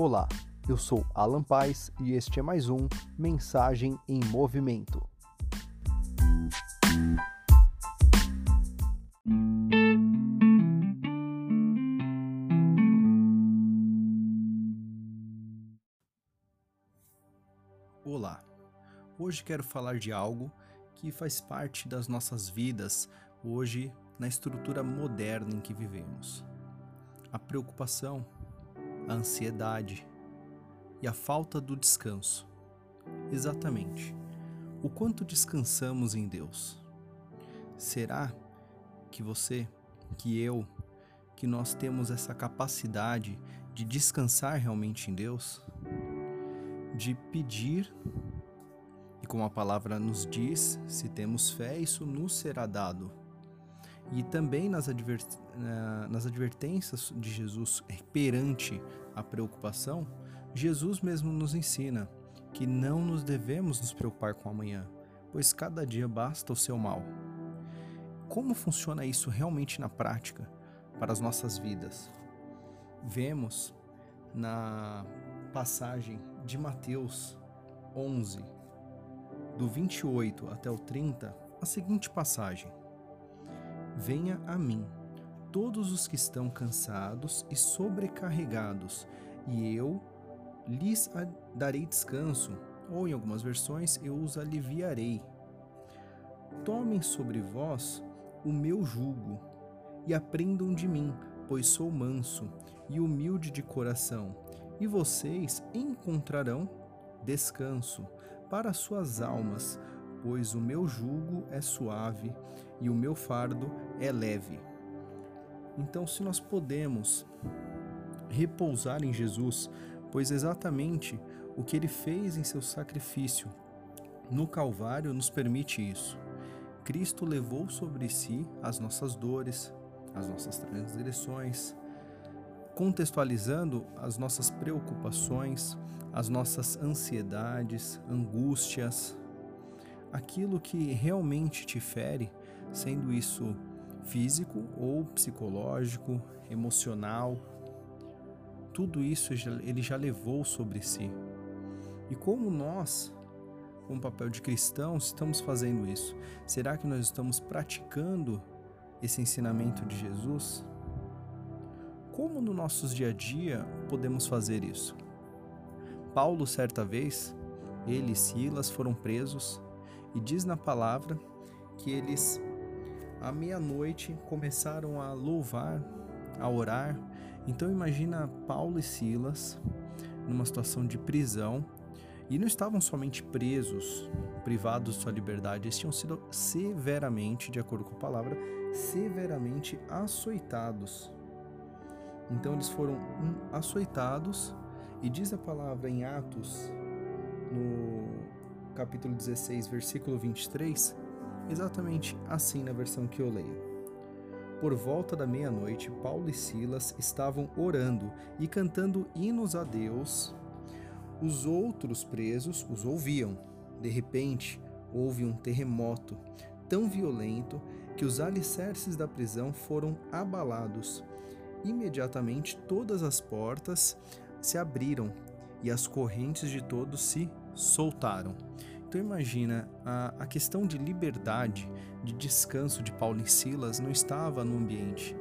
Olá, eu sou Alan Paz e este é mais um Mensagem em Movimento. Olá, hoje quero falar de algo que faz parte das nossas vidas hoje na estrutura moderna em que vivemos. A preocupação a ansiedade e a falta do descanso. Exatamente. O quanto descansamos em Deus? Será que você, que eu, que nós temos essa capacidade de descansar realmente em Deus? De pedir, e como a palavra nos diz, se temos fé, isso nos será dado e também nas, adver, nas advertências de Jesus perante a preocupação, Jesus mesmo nos ensina que não nos devemos nos preocupar com amanhã, pois cada dia basta o seu mal. Como funciona isso realmente na prática para as nossas vidas? Vemos na passagem de Mateus 11, do 28 até o 30, a seguinte passagem: Venha a mim, todos os que estão cansados e sobrecarregados, e eu lhes darei descanso, ou em algumas versões, eu os aliviarei. Tomem sobre vós o meu jugo e aprendam de mim, pois sou manso e humilde de coração, e vocês encontrarão descanso para suas almas, pois o meu jugo é suave e o meu fardo é leve. Então, se nós podemos repousar em Jesus, pois exatamente o que ele fez em seu sacrifício no Calvário nos permite isso. Cristo levou sobre si as nossas dores, as nossas transgressões, contextualizando as nossas preocupações, as nossas ansiedades, angústias, aquilo que realmente te fere, sendo isso físico ou psicológico, emocional, tudo isso ele já levou sobre si. E como nós, com o papel de cristãos, estamos fazendo isso? Será que nós estamos praticando esse ensinamento de Jesus? Como no nossos dia a dia podemos fazer isso? Paulo, certa vez, ele e Silas foram presos e diz na palavra que eles, à meia-noite, começaram a louvar, a orar. Então imagina Paulo e Silas numa situação de prisão e não estavam somente presos, privados de sua liberdade, eles tinham sido severamente, de acordo com a palavra, severamente açoitados. Então eles foram açoitados e diz a palavra em Atos, no capítulo 16, versículo 23, exatamente assim na versão que eu leio. Por volta da meia-noite, Paulo e Silas estavam orando e cantando hinos a Deus. Os outros presos os ouviam. De repente, houve um terremoto tão violento que os alicerces da prisão foram abalados. Imediatamente, todas as portas se abriram e as correntes de todos se soltaram. Então imagina, a, a questão de liberdade, de descanso de Paulo e Silas não estava no ambiente,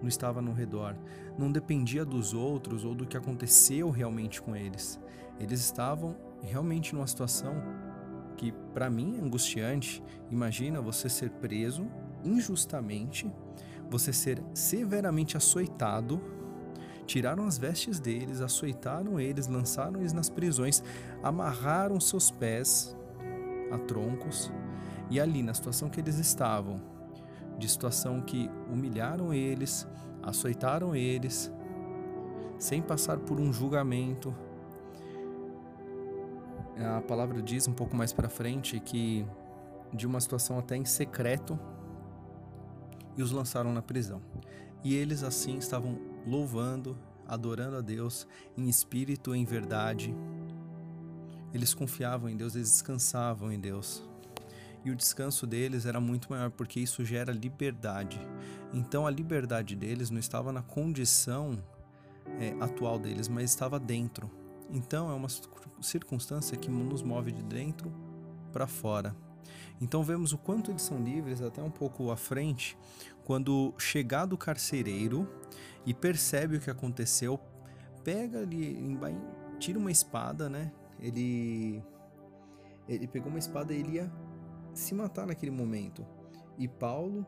não estava no redor, não dependia dos outros ou do que aconteceu realmente com eles. Eles estavam realmente numa situação que para mim é angustiante. Imagina você ser preso injustamente, você ser severamente açoitado Tiraram as vestes deles, açoitaram eles, lançaram eles nas prisões, amarraram seus pés a troncos, e ali, na situação que eles estavam, de situação que humilharam eles, açoitaram eles, sem passar por um julgamento. A palavra diz um pouco mais para frente que de uma situação até em secreto e os lançaram na prisão. E eles assim estavam louvando, adorando a Deus em espírito e em verdade. Eles confiavam em Deus, eles descansavam em Deus. E o descanso deles era muito maior porque isso gera liberdade. Então a liberdade deles não estava na condição é, atual deles, mas estava dentro. Então é uma circunstância que nos move de dentro para fora. Então vemos o quanto eles são livres até um pouco à frente, quando chegado o carcereiro e percebe o que aconteceu, pega ali, tira uma espada, né? Ele ele pegou uma espada e ele ia se matar naquele momento. E Paulo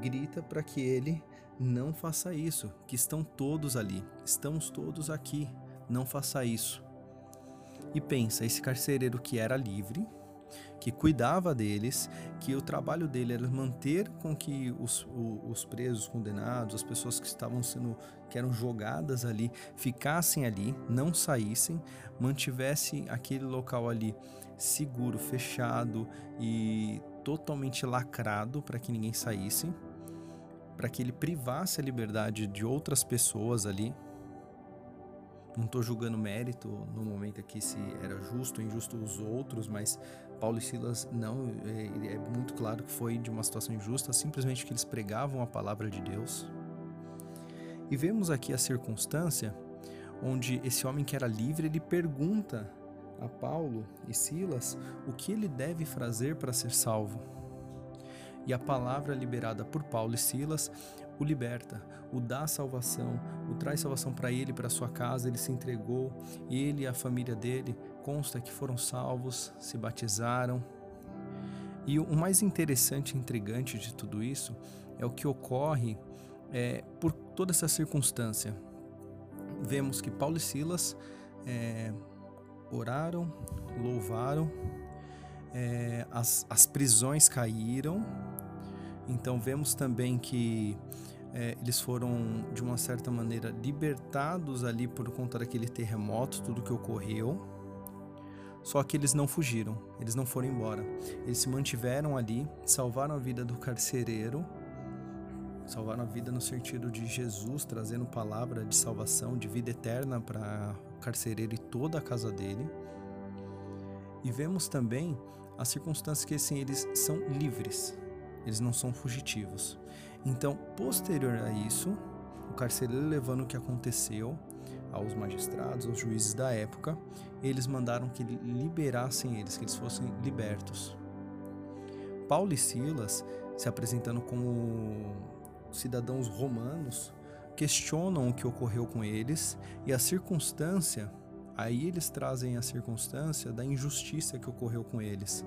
grita para que ele não faça isso, que estão todos ali, estamos todos aqui, não faça isso. E pensa, esse carcereiro que era livre, que cuidava deles, que o trabalho dele era manter com que os, os presos condenados, as pessoas que estavam sendo, que eram jogadas ali, ficassem ali, não saíssem, mantivesse aquele local ali seguro, fechado e totalmente lacrado para que ninguém saísse, para que ele privasse a liberdade de outras pessoas ali, não estou julgando mérito no momento aqui se era justo ou injusto os outros, mas Paulo e Silas não, é, é muito claro que foi de uma situação injusta, simplesmente que eles pregavam a palavra de Deus. E vemos aqui a circunstância onde esse homem que era livre, ele pergunta a Paulo e Silas o que ele deve fazer para ser salvo. E a palavra liberada por Paulo e Silas o liberta, o dá salvação, o traz salvação para ele, para sua casa, ele se entregou, ele e a família dele consta que foram salvos, se batizaram. E o mais interessante e intrigante de tudo isso é o que ocorre é, por toda essa circunstância. Vemos que Paulo e Silas é, oraram, louvaram, é, as, as prisões caíram. Então vemos também que é, eles foram de uma certa maneira libertados ali por conta daquele terremoto, tudo que ocorreu. Só que eles não fugiram, eles não foram embora. Eles se mantiveram ali, salvaram a vida do carcereiro, salvaram a vida no sentido de Jesus trazendo palavra de salvação, de vida eterna para o carcereiro e toda a casa dele. E vemos também as circunstâncias que assim, eles são livres, eles não são fugitivos. Então, posterior a isso, o carcereiro levando o que aconteceu aos magistrados, aos juízes da época, eles mandaram que liberassem eles, que eles fossem libertos. Paulo e Silas, se apresentando como cidadãos romanos, questionam o que ocorreu com eles e a circunstância, aí eles trazem a circunstância da injustiça que ocorreu com eles.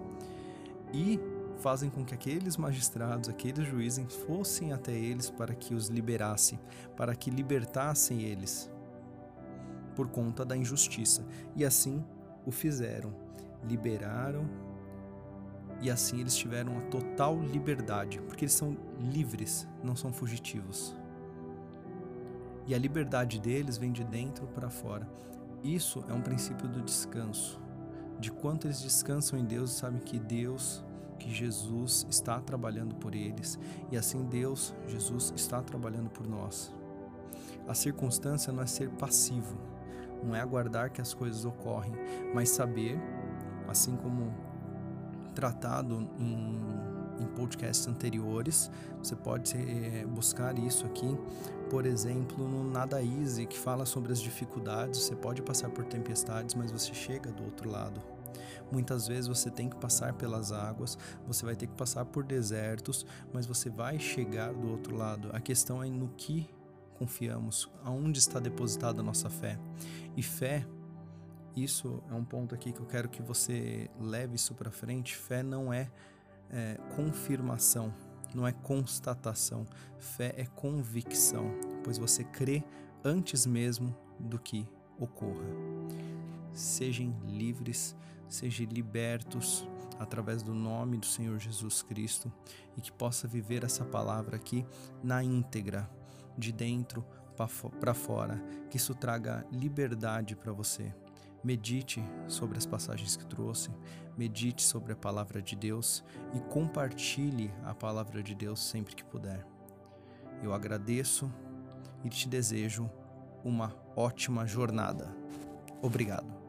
E fazem com que aqueles magistrados, aqueles juízes fossem até eles para que os liberassem, para que libertassem eles por conta da injustiça. E assim o fizeram, liberaram e assim eles tiveram a total liberdade, porque eles são livres, não são fugitivos. E a liberdade deles vem de dentro para fora. Isso é um princípio do descanso. De quanto eles descansam em Deus, sabem que Deus que Jesus está trabalhando por eles e assim Deus, Jesus, está trabalhando por nós. A circunstância não é ser passivo, não é aguardar que as coisas ocorrem, mas saber, assim como tratado em, em podcasts anteriores, você pode é, buscar isso aqui, por exemplo, no Nada Easy, que fala sobre as dificuldades. Você pode passar por tempestades, mas você chega do outro lado. Muitas vezes você tem que passar pelas águas, você vai ter que passar por desertos, mas você vai chegar do outro lado. A questão é no que confiamos, aonde está depositada a nossa fé. E fé, isso é um ponto aqui que eu quero que você leve isso para frente. Fé não é, é confirmação, não é constatação. Fé é convicção, pois você crê antes mesmo do que ocorra. Sejam livres sejam libertos através do nome do Senhor Jesus Cristo e que possa viver essa palavra aqui na íntegra, de dentro para fora, que isso traga liberdade para você. Medite sobre as passagens que trouxe, medite sobre a palavra de Deus e compartilhe a palavra de Deus sempre que puder. Eu agradeço e te desejo uma ótima jornada. Obrigado.